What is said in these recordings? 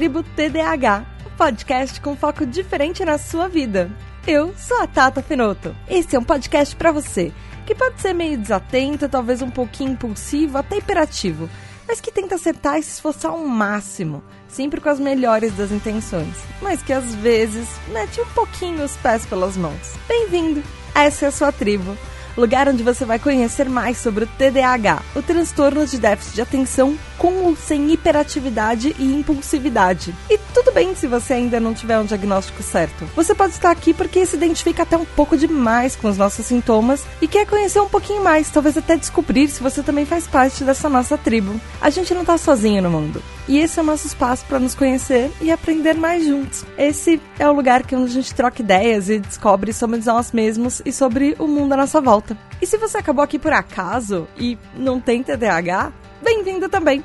tribo TDAH, um podcast com foco diferente na sua vida. Eu sou a Tata Finoto. Esse é um podcast para você que pode ser meio desatento, talvez um pouquinho impulsivo, até hiperativo, mas que tenta acertar e se esforçar ao máximo, sempre com as melhores das intenções, mas que às vezes mete um pouquinho os pés pelas mãos. Bem-vindo! Essa é a sua tribo lugar onde você vai conhecer mais sobre o TDAH, o transtorno de déficit de atenção com ou sem hiperatividade e impulsividade. E tudo bem se você ainda não tiver um diagnóstico certo. Você pode estar aqui porque se identifica até um pouco demais com os nossos sintomas e quer conhecer um pouquinho mais, talvez até descobrir se você também faz parte dessa nossa tribo. A gente não está sozinho no mundo. E esse é o nosso espaço para nos conhecer e aprender mais juntos. Esse é o lugar que a gente troca ideias e descobre sobre nós mesmos e sobre o mundo à nossa volta. E se você acabou aqui por acaso e não tem TDAH, bem-vindo também.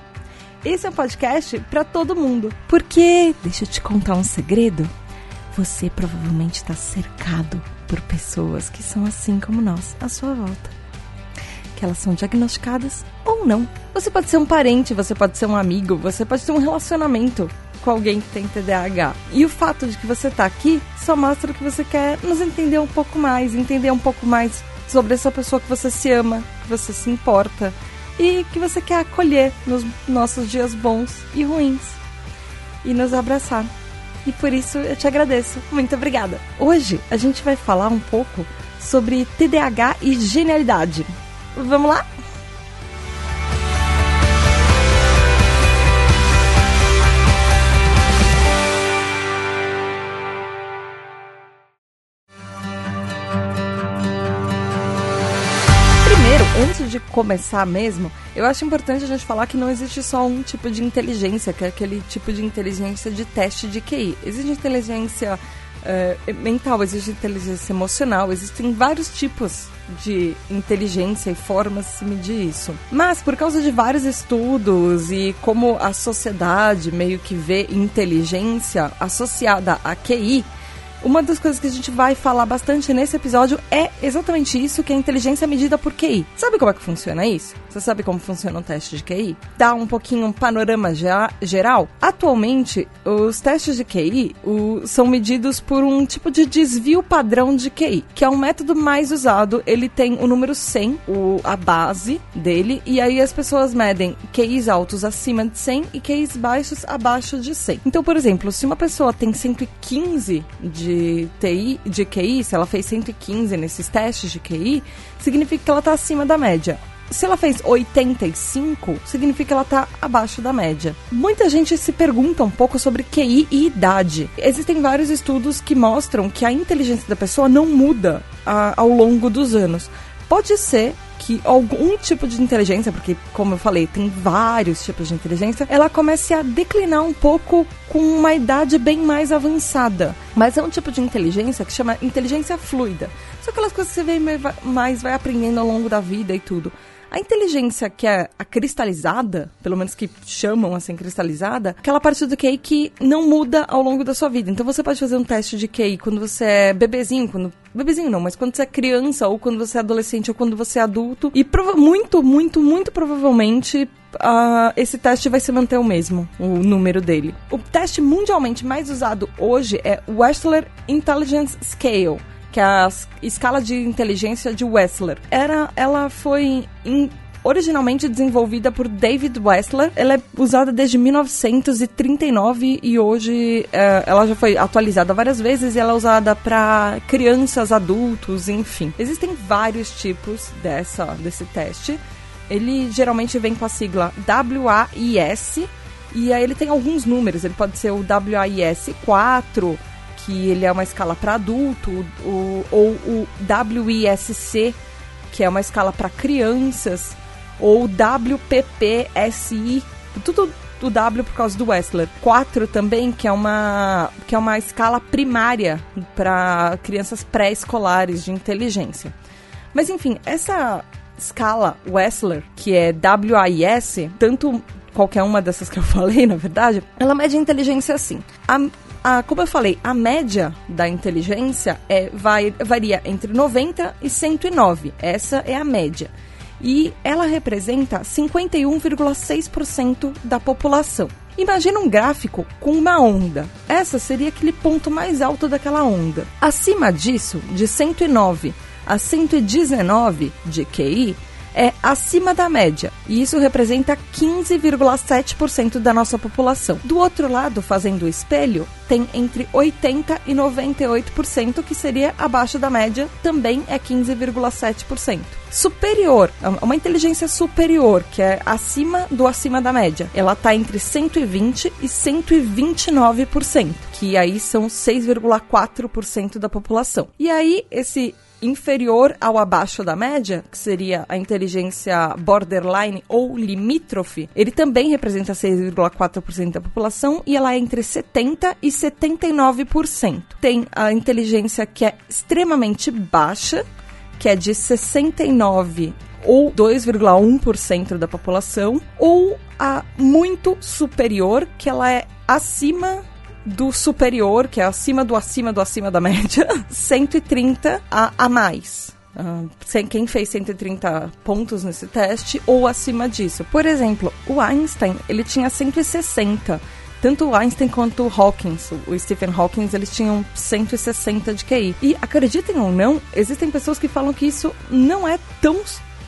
Esse é um podcast para todo mundo. Porque, deixa eu te contar um segredo, você provavelmente está cercado por pessoas que são assim como nós à sua volta que elas são diagnosticadas ou não. Você pode ser um parente, você pode ser um amigo, você pode ter um relacionamento com alguém que tem TDAH. E o fato de que você está aqui só mostra que você quer nos entender um pouco mais, entender um pouco mais sobre essa pessoa que você se ama, que você se importa e que você quer acolher nos nossos dias bons e ruins e nos abraçar. E por isso eu te agradeço. Muito obrigada. Hoje a gente vai falar um pouco sobre TDAH e genialidade. Vamos lá? Começar mesmo, eu acho importante a gente falar que não existe só um tipo de inteligência, que é aquele tipo de inteligência de teste de QI. Existe inteligência uh, mental, existe inteligência emocional, existem vários tipos de inteligência e formas de se medir isso. Mas por causa de vários estudos e como a sociedade meio que vê inteligência associada a QI, uma das coisas que a gente vai falar bastante nesse episódio é exatamente isso, que é a inteligência medida por QI. Sabe como é que funciona isso? Você sabe como funciona um teste de QI? Dá um pouquinho um panorama geral. Atualmente, os testes de QI o, são medidos por um tipo de desvio padrão de QI, que é um método mais usado. Ele tem o número 100, o, a base dele, e aí as pessoas medem QIs altos acima de 100 e QIs baixos abaixo de 100. Então, por exemplo, se uma pessoa tem 115 de de TI, de QI, se ela fez 115 nesses testes de QI, significa que ela está acima da média. Se ela fez 85, significa que ela está abaixo da média. Muita gente se pergunta um pouco sobre QI e idade. Existem vários estudos que mostram que a inteligência da pessoa não muda a, ao longo dos anos. Pode ser que algum tipo de inteligência, porque como eu falei, tem vários tipos de inteligência, ela comece a declinar um pouco com uma idade bem mais avançada. Mas é um tipo de inteligência que chama inteligência fluida. São aquelas coisas que você vem mais vai aprendendo ao longo da vida e tudo. A inteligência que é a cristalizada, pelo menos que chamam assim cristalizada, aquela parte do QI que não muda ao longo da sua vida. Então você pode fazer um teste de QI quando você é bebezinho, quando bebezinho não, mas quando você é criança ou quando você é adolescente ou quando você é adulto e muito, muito, muito provavelmente Uh, esse teste vai se manter o mesmo, o número dele. O teste mundialmente mais usado hoje é o Wechsler Intelligence Scale que é a escala de inteligência de Wessler. Era, ela foi in, originalmente desenvolvida por David Wessler. Ela é usada desde 1939 e hoje é, ela já foi atualizada várias vezes e ela é usada para crianças, adultos, enfim. Existem vários tipos dessa, desse teste. Ele geralmente vem com a sigla WAIS e aí ele tem alguns números. Ele pode ser o WAIS 4 que ele é uma escala para adulto, o, ou o WISC, que é uma escala para crianças, ou WPPSI, tudo do W por causa do Wessler. 4 também, que é uma, que é uma escala primária para crianças pré-escolares de inteligência. Mas enfim, essa escala Wessler, que é WIS, tanto qualquer uma dessas que eu falei, na verdade, ela mede a inteligência assim. A a, como eu falei, a média da inteligência é, vai, varia entre 90 e 109. Essa é a média. e ela representa 51,6% da população. Imagina um gráfico com uma onda. Essa seria aquele ponto mais alto daquela onda. Acima disso, de 109 a 119 de QI, é acima da média, e isso representa 15,7% da nossa população. Do outro lado, fazendo o espelho, tem entre 80% e 98%, que seria abaixo da média, também é 15,7%. Superior, uma inteligência superior, que é acima do acima da média, ela está entre 120% e 129%, que aí são 6,4% da população. E aí, esse inferior ao abaixo da média, que seria a inteligência borderline ou limítrofe, ele também representa 6,4% da população e ela é entre 70% e 79%. Tem a inteligência que é extremamente baixa, que é de 69 ou 2,1% da população, ou a muito superior, que ela é acima do superior, que é acima do acima do acima da média, 130 a, a mais. Uh, quem fez 130 pontos nesse teste ou acima disso. Por exemplo, o Einstein, ele tinha 160. Tanto Einstein quanto Hawkins, o Stephen Hawking, eles tinham 160 de QI. E acreditem ou não, existem pessoas que falam que isso não é tão,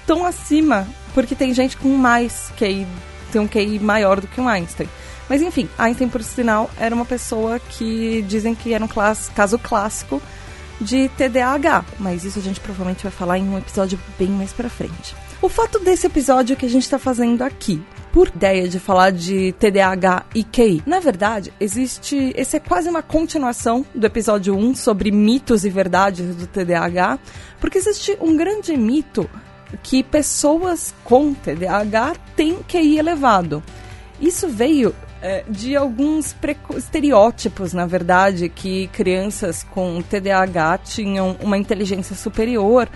tão acima, porque tem gente com mais QI, tem um QI maior do que um Einstein. Mas enfim, Einstein, por sinal, era uma pessoa que dizem que era um caso clássico de TDAH, mas isso a gente provavelmente vai falar em um episódio bem mais pra frente. O fato desse episódio que a gente está fazendo aqui, por ideia de falar de TDAH e QI. Na verdade, existe. Esse é quase uma continuação do episódio 1 sobre mitos e verdades do TDAH, porque existe um grande mito que pessoas com TDAH têm QI elevado. Isso veio é, de alguns estereótipos, na verdade, que crianças com TDAH tinham uma inteligência superior,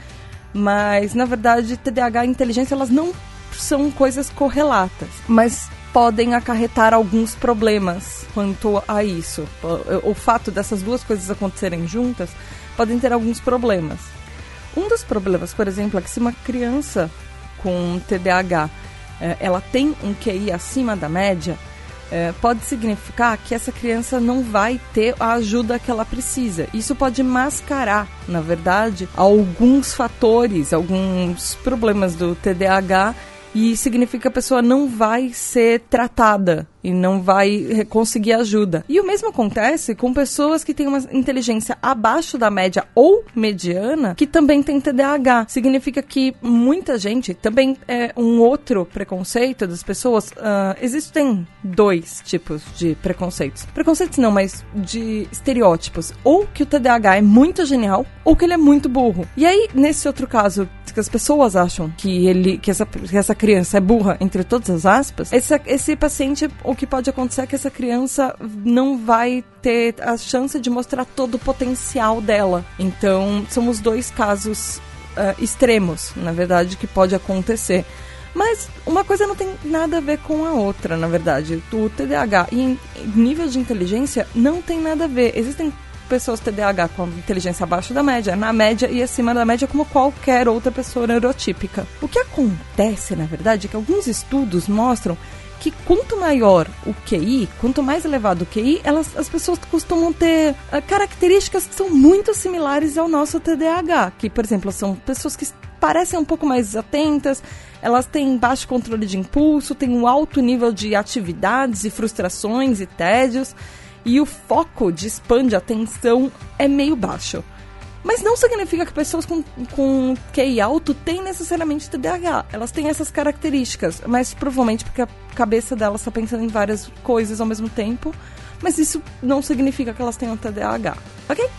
mas na verdade TDAH e inteligência elas não são coisas correlatas, mas podem acarretar alguns problemas quanto a isso. O, fato dessas duas coisas acontecerem juntas podem ter alguns problemas. Um dos problemas, por exemplo, é que se uma criança com TDAH é, ela tem um QI acima da média, é, pode significar que essa criança não vai ter a ajuda que ela precisa. Isso pode mascarar, na verdade, alguns fatores, alguns problemas do TDAH e significa que a pessoa não vai ser tratada e não vai conseguir ajuda. E o mesmo acontece com pessoas que têm uma inteligência abaixo da média ou mediana, que também tem TDAH. Significa que muita gente, também é um outro preconceito das pessoas, uh, existem dois tipos de preconceitos. Preconceitos não, mas de estereótipos. Ou que o TDAH é muito genial, ou que ele é muito burro. E aí, nesse outro caso, que as pessoas acham que ele, que essa, que essa criança é burra, entre todas as aspas, esse, esse paciente o que pode acontecer é que essa criança não vai ter a chance de mostrar todo o potencial dela. Então, são os dois casos uh, extremos, na verdade, que pode acontecer. Mas uma coisa não tem nada a ver com a outra, na verdade. O TDAH e nível de inteligência não tem nada a ver. Existem pessoas TDAH com inteligência abaixo da média, na média e acima da média, como qualquer outra pessoa neurotípica. O que acontece, na verdade, é que alguns estudos mostram que quanto maior o QI, quanto mais elevado o QI, elas, as pessoas costumam ter uh, características que são muito similares ao nosso TDAH, que, por exemplo, são pessoas que parecem um pouco mais atentas, elas têm baixo controle de impulso, têm um alto nível de atividades e frustrações e tédios e o foco de spam de atenção é meio baixo. Mas não significa que pessoas com, com QI alto têm necessariamente TDAH. Elas têm essas características, mas provavelmente porque a cabeça delas está pensando em várias coisas ao mesmo tempo. Mas isso não significa que elas tenham TDAH, ok?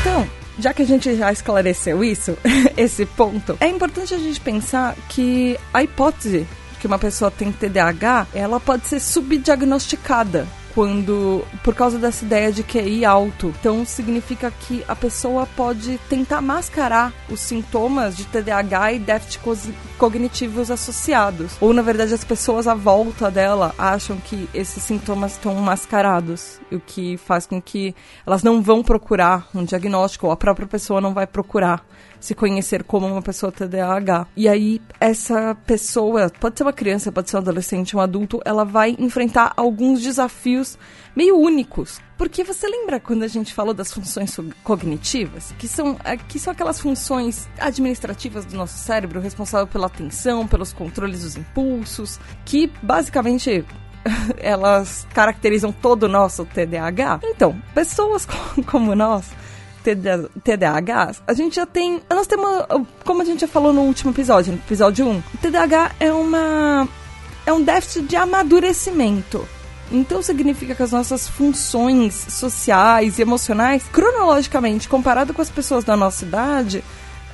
Então, já que a gente já esclareceu isso, esse ponto, é importante a gente pensar que a hipótese que uma pessoa tem TDAH, ela pode ser subdiagnosticada quando por causa dessa ideia de QI alto. Então significa que a pessoa pode tentar mascarar os sintomas de TDAH e déficit cognitivos associados. Ou na verdade as pessoas à volta dela acham que esses sintomas estão mascarados, o que faz com que elas não vão procurar um diagnóstico ou a própria pessoa não vai procurar se conhecer como uma pessoa TDAH. E aí, essa pessoa, pode ser uma criança, pode ser um adolescente, um adulto, ela vai enfrentar alguns desafios meio únicos. Porque você lembra quando a gente falou das funções cognitivas? Que são, é, que são aquelas funções administrativas do nosso cérebro, responsável pela atenção, pelos controles dos impulsos, que basicamente elas caracterizam todo o nosso TDAH. Então, pessoas como nós TDAH, a gente já tem. Nós temos. Como a gente já falou no último episódio, no episódio 1, o TDAH é uma. É um déficit de amadurecimento. Então significa que as nossas funções sociais e emocionais, cronologicamente, comparado com as pessoas da nossa idade,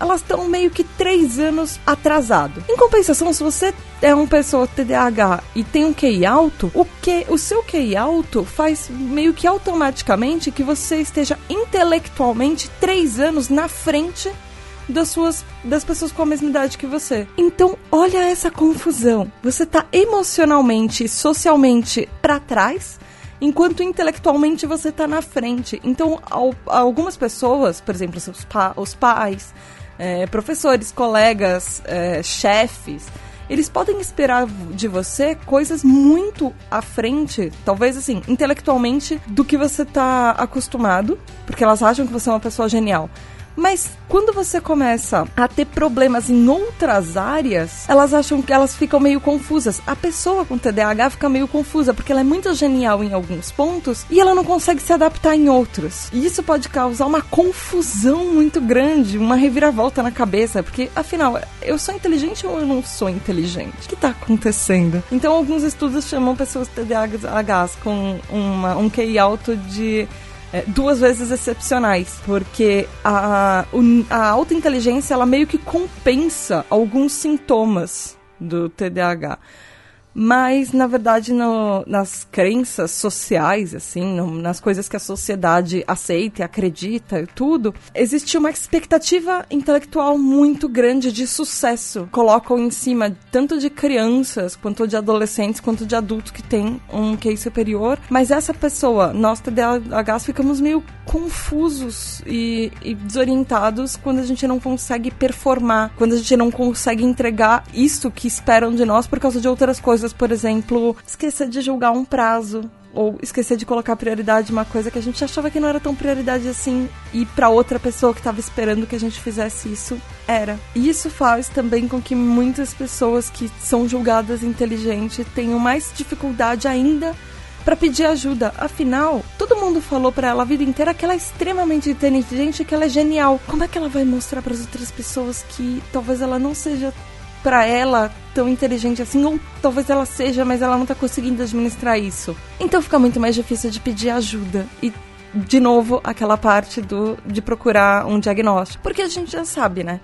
elas estão meio que três anos atrasado. Em compensação, se você é uma pessoa TDAH e tem um QI alto, o que o seu QI alto faz meio que automaticamente que você esteja intelectualmente três anos na frente das suas das pessoas com a mesma idade que você. Então, olha essa confusão. Você tá emocionalmente, socialmente para trás, enquanto intelectualmente você tá na frente. Então, algumas pessoas, por exemplo, pa os pais, é, professores, colegas, é, chefes, eles podem esperar de você coisas muito à frente, talvez assim, intelectualmente, do que você está acostumado, porque elas acham que você é uma pessoa genial. Mas quando você começa a ter problemas em outras áreas, elas acham que elas ficam meio confusas. A pessoa com TDAH fica meio confusa porque ela é muito genial em alguns pontos e ela não consegue se adaptar em outros. E isso pode causar uma confusão muito grande, uma reviravolta na cabeça, porque afinal, eu sou inteligente ou eu não sou inteligente? O que está acontecendo? Então, alguns estudos chamam pessoas TDAHs com uma, um QI alto de é, duas vezes excepcionais, porque a, a alta inteligência ela meio que compensa alguns sintomas do TDAH mas na verdade no, nas crenças sociais assim no, nas coisas que a sociedade aceita acredita e tudo existe uma expectativa intelectual muito grande de sucesso. Colocam em cima tanto de crianças quanto de adolescentes quanto de adultos que têm um QI superior. Mas essa pessoa nós TDAHs ficamos meio confusos e, e desorientados quando a gente não consegue performar quando a gente não consegue entregar isso que esperam de nós por causa de outras coisas coisas, por exemplo, esquecer de julgar um prazo ou esquecer de colocar prioridade uma coisa que a gente achava que não era tão prioridade assim e para outra pessoa que estava esperando que a gente fizesse isso era. E isso faz também com que muitas pessoas que são julgadas inteligentes tenham mais dificuldade ainda para pedir ajuda. Afinal, todo mundo falou para ela a vida inteira que ela é extremamente inteligente, que ela é genial. Como é que ela vai mostrar para as outras pessoas que talvez ela não seja para ela tão inteligente assim, ou talvez ela seja, mas ela não tá conseguindo administrar isso. Então fica muito mais difícil de pedir ajuda. E de novo, aquela parte do de procurar um diagnóstico. Porque a gente já sabe, né?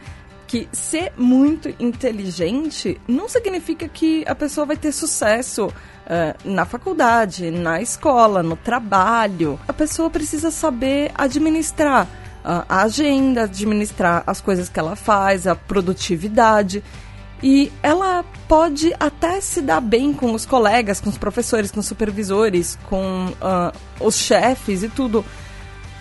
Que ser muito inteligente não significa que a pessoa vai ter sucesso uh, na faculdade, na escola, no trabalho. A pessoa precisa saber administrar a agenda, administrar as coisas que ela faz, a produtividade. E ela pode até se dar bem com os colegas, com os professores, com os supervisores, com uh, os chefes e tudo.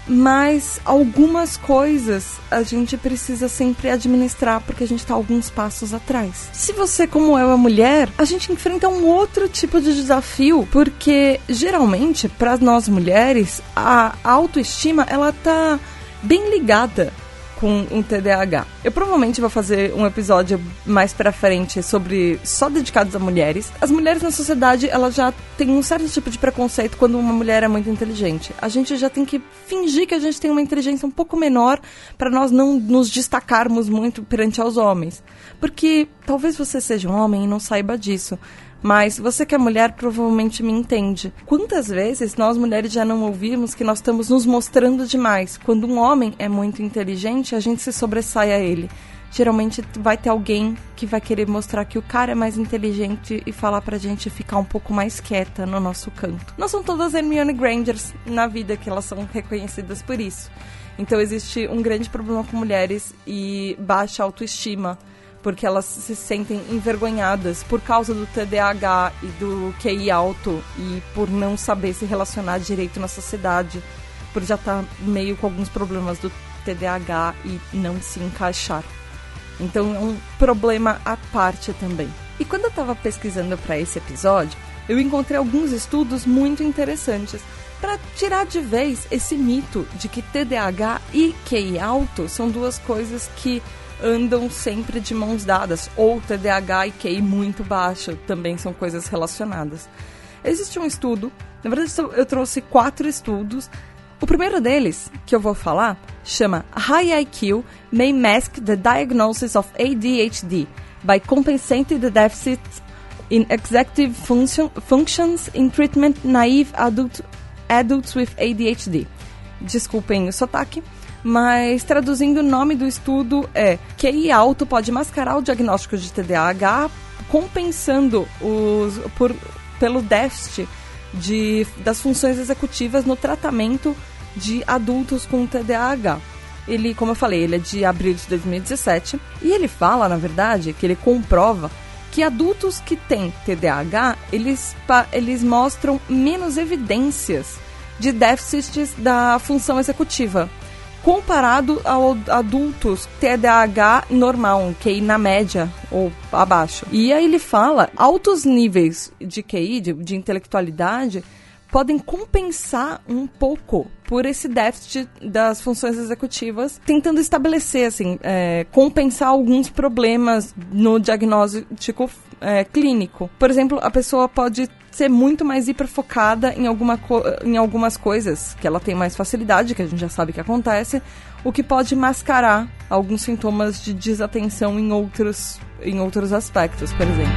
Mas algumas coisas a gente precisa sempre administrar porque a gente está alguns passos atrás. Se você, como eu, é mulher, a gente enfrenta um outro tipo de desafio porque geralmente para nós mulheres a autoestima ela tá bem ligada com um TDAH. Eu provavelmente vou fazer um episódio mais pra frente sobre só dedicados a mulheres. As mulheres na sociedade, elas já têm um certo tipo de preconceito quando uma mulher é muito inteligente. A gente já tem que fingir que a gente tem uma inteligência um pouco menor para nós não nos destacarmos muito perante aos homens. Porque talvez você seja um homem e não saiba disso. Mas você que é mulher provavelmente me entende. Quantas vezes nós mulheres já não ouvimos que nós estamos nos mostrando demais? Quando um homem é muito inteligente, a gente se sobressai a ele. geralmente vai ter alguém que vai querer mostrar que o cara é mais inteligente e falar pra gente ficar um pouco mais quieta no nosso canto. Não são todas Hermione Grangers na vida que elas são reconhecidas por isso. Então existe um grande problema com mulheres e baixa autoestima porque elas se sentem envergonhadas por causa do TDAH e do QI alto e por não saber se relacionar direito na sociedade, por já estar tá meio com alguns problemas do TDAH e não se encaixar. Então é um problema à parte também. E quando eu estava pesquisando para esse episódio, eu encontrei alguns estudos muito interessantes para tirar de vez esse mito de que TDAH e QI alto são duas coisas que andam sempre de mãos dadas, ou TDAH e QI muito baixo também são coisas relacionadas. Existe um estudo, na verdade eu trouxe quatro estudos. O primeiro deles, que eu vou falar, chama High IQ May Mask the Diagnosis of ADHD by Compensating the Deficit in Executive function, Functions in Treatment Naive adult, Adults with ADHD. Desculpem o sotaque mas traduzindo o nome do estudo é QI alto pode mascarar o diagnóstico de TDAH, compensando os, por, pelo déficit de, das funções executivas no tratamento de adultos com TDAH. Ele, como eu falei, ele é de abril de 2017 e ele fala, na verdade, que ele comprova que adultos que têm TDAH, eles, eles mostram menos evidências de déficits da função executiva comparado a adultos TDAH normal, QI na média ou abaixo. E aí ele fala altos níveis de QI, de, de intelectualidade, podem compensar um pouco por esse déficit das funções executivas, tentando estabelecer, assim, é, compensar alguns problemas no diagnóstico é, clínico. Por exemplo, a pessoa pode ser muito mais hiperfocada em, alguma em algumas coisas que ela tem mais facilidade, que a gente já sabe que acontece, o que pode mascarar alguns sintomas de desatenção em outros, em outros aspectos, por exemplo.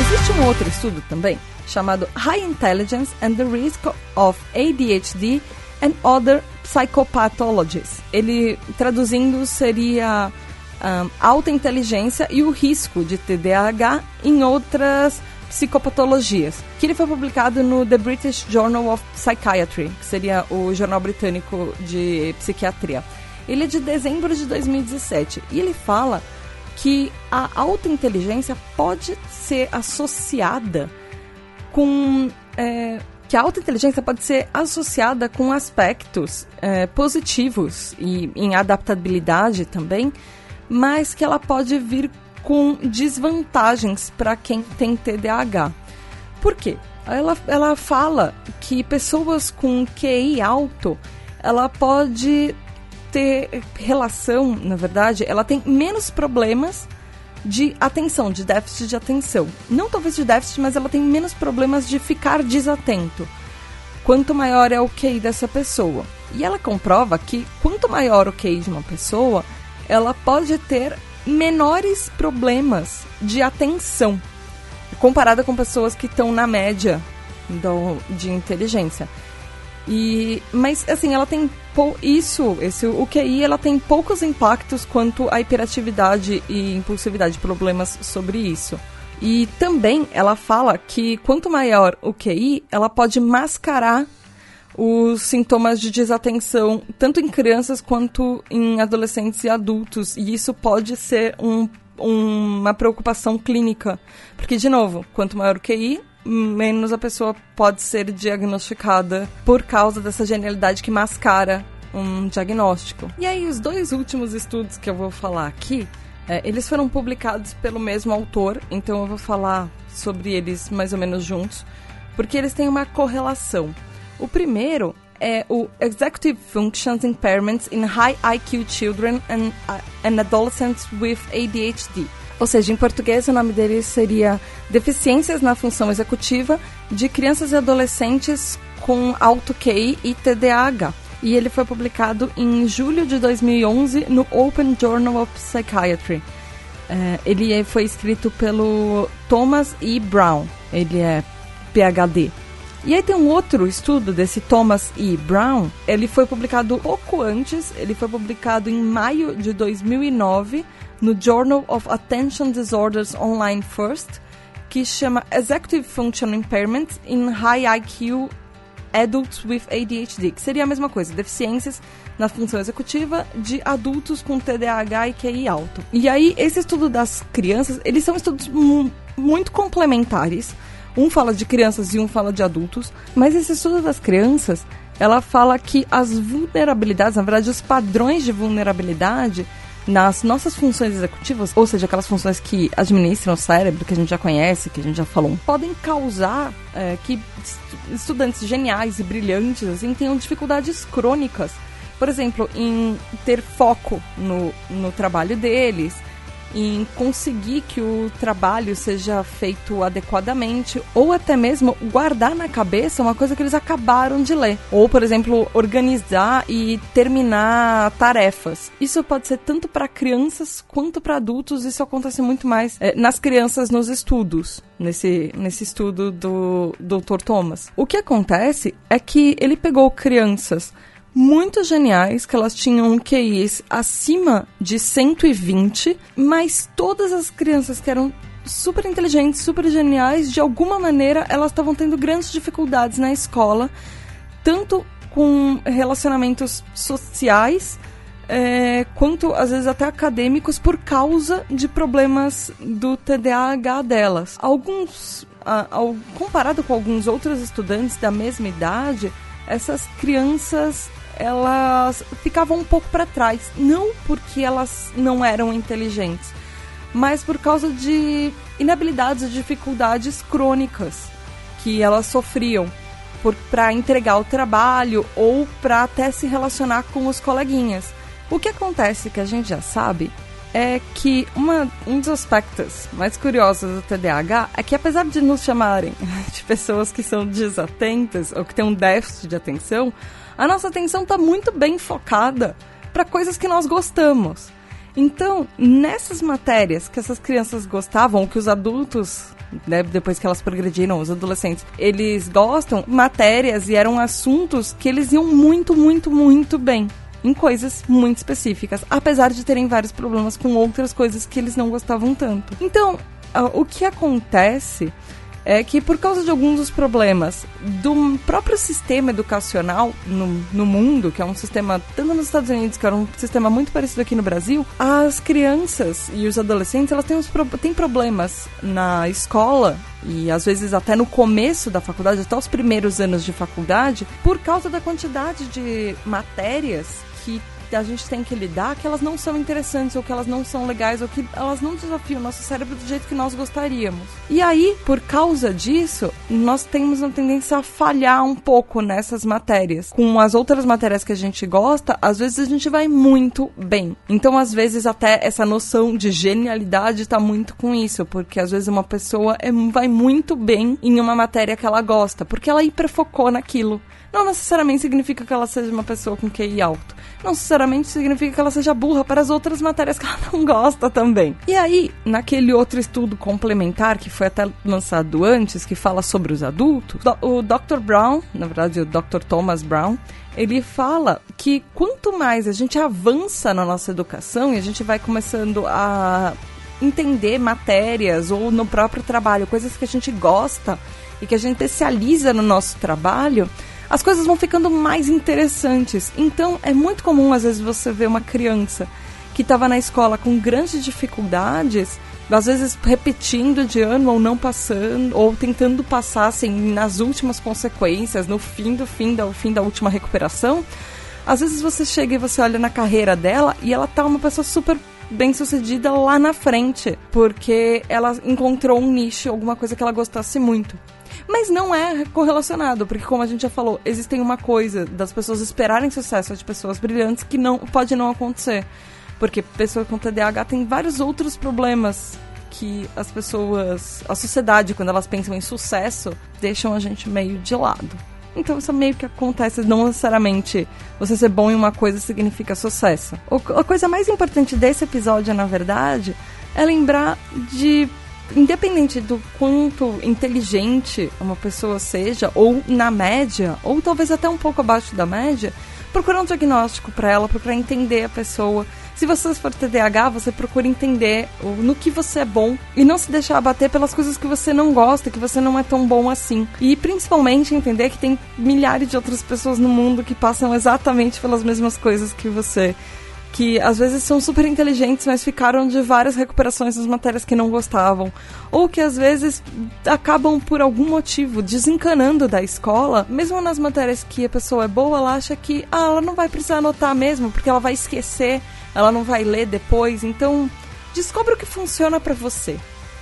Existe um outro estudo também chamado High Intelligence and the Risk of ADHD and Other Psychopathologies. Ele, traduzindo, seria um, alta inteligência e o risco de TDAH em outras psicopatologias, que ele foi publicado no The British Journal of Psychiatry, que seria o jornal britânico de psiquiatria. Ele é de dezembro de 2017 e ele fala que a alta inteligência pode ser associada com é, que a alta inteligência pode ser associada com aspectos é, positivos e em adaptabilidade também, mas que ela pode vir com desvantagens para quem tem TDAH. Por quê? Ela, ela fala que pessoas com QI alto, ela pode ter relação, na verdade, ela tem menos problemas de atenção, de déficit de atenção. Não talvez de déficit, mas ela tem menos problemas de ficar desatento. Quanto maior é o QI dessa pessoa. E ela comprova que quanto maior o QI de uma pessoa, ela pode ter menores problemas de atenção comparada com pessoas que estão na média do, de inteligência. E, mas assim, ela tem isso, esse o QI, ela tem poucos impactos quanto à hiperatividade e impulsividade, problemas sobre isso. E também ela fala que quanto maior o QI, ela pode mascarar os sintomas de desatenção, tanto em crianças quanto em adolescentes e adultos. E isso pode ser um, um, uma preocupação clínica. Porque, de novo, quanto maior o QI, menos a pessoa pode ser diagnosticada por causa dessa genialidade que mascara um diagnóstico. E aí, os dois últimos estudos que eu vou falar aqui, é, eles foram publicados pelo mesmo autor, então eu vou falar sobre eles mais ou menos juntos, porque eles têm uma correlação. O primeiro é o Executive Functions Impairments in High IQ Children and, uh, and Adolescents with ADHD. Ou seja, em português o nome dele seria Deficiências na Função Executiva de Crianças e Adolescentes com Alto QI e TDAH. E ele foi publicado em julho de 2011 no Open Journal of Psychiatry. É, ele é, foi escrito pelo Thomas E. Brown. Ele é PhD. E aí tem um outro estudo desse Thomas E. Brown. Ele foi publicado pouco antes, ele foi publicado em maio de 2009 no Journal of Attention Disorders Online First, que chama Executive Function Impairment in High IQ Adults with ADHD, que seria a mesma coisa, deficiências na função executiva de adultos com TDAH e QI alto. E aí, esse estudo das crianças, eles são estudos mu muito complementares. Um fala de crianças e um fala de adultos, mas esse estudo das crianças, ela fala que as vulnerabilidades, na verdade, os padrões de vulnerabilidade nas nossas funções executivas, ou seja, aquelas funções que administram o cérebro, que a gente já conhece, que a gente já falou, podem causar é, que estudantes geniais e brilhantes assim, tenham dificuldades crônicas. Por exemplo, em ter foco no, no trabalho deles, em conseguir que o trabalho seja feito adequadamente ou até mesmo guardar na cabeça uma coisa que eles acabaram de ler. Ou, por exemplo, organizar e terminar tarefas. Isso pode ser tanto para crianças quanto para adultos. Isso acontece muito mais é, nas crianças nos estudos. Nesse, nesse estudo do Dr. Thomas. O que acontece é que ele pegou crianças muito geniais, que elas tinham QIs acima de 120, mas todas as crianças que eram super inteligentes, super geniais, de alguma maneira elas estavam tendo grandes dificuldades na escola, tanto com relacionamentos sociais, é, quanto às vezes até acadêmicos, por causa de problemas do TDAH delas. Alguns, a, ao, comparado com alguns outros estudantes da mesma idade, essas crianças elas ficavam um pouco para trás. Não porque elas não eram inteligentes, mas por causa de inabilidades e dificuldades crônicas que elas sofriam para entregar o trabalho ou para até se relacionar com os coleguinhas. O que acontece que a gente já sabe é que uma, um dos aspectos mais curiosos do TDAH é que apesar de nos chamarem de pessoas que são desatentas ou que têm um déficit de atenção, a nossa atenção está muito bem focada para coisas que nós gostamos. Então, nessas matérias que essas crianças gostavam, que os adultos, né, depois que elas progrediram, os adolescentes, eles gostam, matérias e eram assuntos que eles iam muito, muito, muito bem. Em coisas muito específicas, apesar de terem vários problemas com outras coisas que eles não gostavam tanto. Então, o que acontece é que por causa de alguns dos problemas do próprio sistema educacional no, no mundo, que é um sistema, tanto nos Estados Unidos, que era um sistema muito parecido aqui no Brasil, as crianças e os adolescentes, elas têm, uns, têm problemas na escola e às vezes até no começo da faculdade, até os primeiros anos de faculdade, por causa da quantidade de matérias que a gente tem que lidar que elas não são interessantes, ou que elas não são legais, ou que elas não desafiam o nosso cérebro do jeito que nós gostaríamos. E aí, por causa disso, nós temos uma tendência a falhar um pouco nessas matérias. Com as outras matérias que a gente gosta, às vezes a gente vai muito bem. Então, às vezes, até essa noção de genialidade está muito com isso, porque às vezes uma pessoa é, vai muito bem em uma matéria que ela gosta, porque ela hiperfocou naquilo. Não necessariamente significa que ela seja uma pessoa com QI alto não necessariamente significa que ela seja burra para as outras matérias que ela não gosta também. E aí, naquele outro estudo complementar que foi até lançado antes, que fala sobre os adultos, o Dr. Brown, na verdade o Dr. Thomas Brown, ele fala que quanto mais a gente avança na nossa educação e a gente vai começando a entender matérias ou no próprio trabalho, coisas que a gente gosta e que a gente especializa no nosso trabalho, as coisas vão ficando mais interessantes. Então, é muito comum, às vezes, você ver uma criança que estava na escola com grandes dificuldades, às vezes repetindo de ano ou não passando, ou tentando passar assim, nas últimas consequências, no fim do fim da, fim da última recuperação. Às vezes você chega e você olha na carreira dela e ela tá uma pessoa super bem sucedida lá na frente, porque ela encontrou um nicho, alguma coisa que ela gostasse muito. Mas não é correlacionado, porque como a gente já falou, existem uma coisa das pessoas esperarem sucesso de pessoas brilhantes que não pode não acontecer. Porque pessoa com TDAH tem vários outros problemas que as pessoas, a sociedade, quando elas pensam em sucesso, deixam a gente meio de lado. Então isso meio que acontece, não necessariamente você ser bom em uma coisa significa sucesso. A coisa mais importante desse episódio, na verdade, é lembrar de independente do quanto inteligente uma pessoa seja, ou na média, ou talvez até um pouco abaixo da média, procurar um diagnóstico para ela, procurar entender a pessoa. Se você for TDAH, você procura entender no que você é bom e não se deixar abater pelas coisas que você não gosta, que você não é tão bom assim. E principalmente entender que tem milhares de outras pessoas no mundo que passam exatamente pelas mesmas coisas que você que às vezes são super inteligentes, mas ficaram de várias recuperações nas matérias que não gostavam, ou que às vezes acabam por algum motivo desencanando da escola, mesmo nas matérias que a pessoa é boa, ela acha que ah, ela não vai precisar anotar mesmo, porque ela vai esquecer, ela não vai ler depois. Então, descobre o que funciona para você.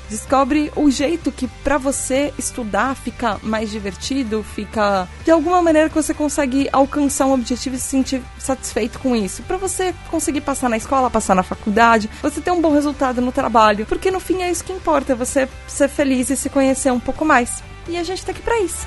Descobre o jeito que para você estudar fica mais divertido, fica de alguma maneira que você consegue alcançar um objetivo e se sentir satisfeito com isso. Para você conseguir passar na escola, passar na faculdade, você ter um bom resultado no trabalho, porque no fim é isso que importa, você ser feliz e se conhecer um pouco mais. E a gente tá aqui para isso.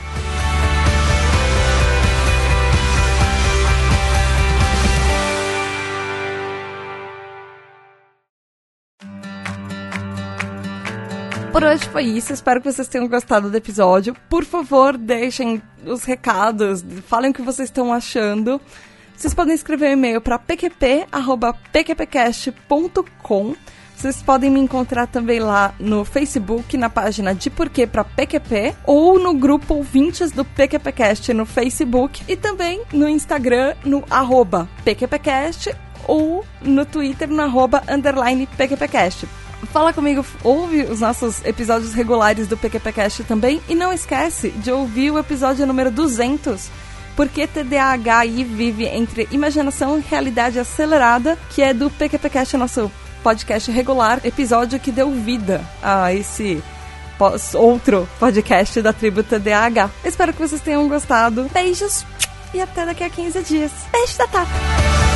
Por hoje foi isso. Espero que vocês tenham gostado do episódio. Por favor, deixem os recados, falem o que vocês estão achando. Vocês podem escrever um e-mail para pqp.pqpcast.com. Vocês podem me encontrar também lá no Facebook, na página de Porquê para PQP, ou no grupo Ouvintes do PQPcast no Facebook, e também no Instagram, no PQPcast, ou no Twitter, no arroba PQPcast fala comigo, ouve os nossos episódios regulares do PQPcast também e não esquece de ouvir o episódio número 200 porque TDAHI vive entre imaginação e realidade acelerada, que é do PQPcast, nosso podcast regular, episódio que deu vida a esse outro podcast da tribo TDAH. Espero que vocês tenham gostado. Beijos e até daqui a 15 dias. Beijo da Tata!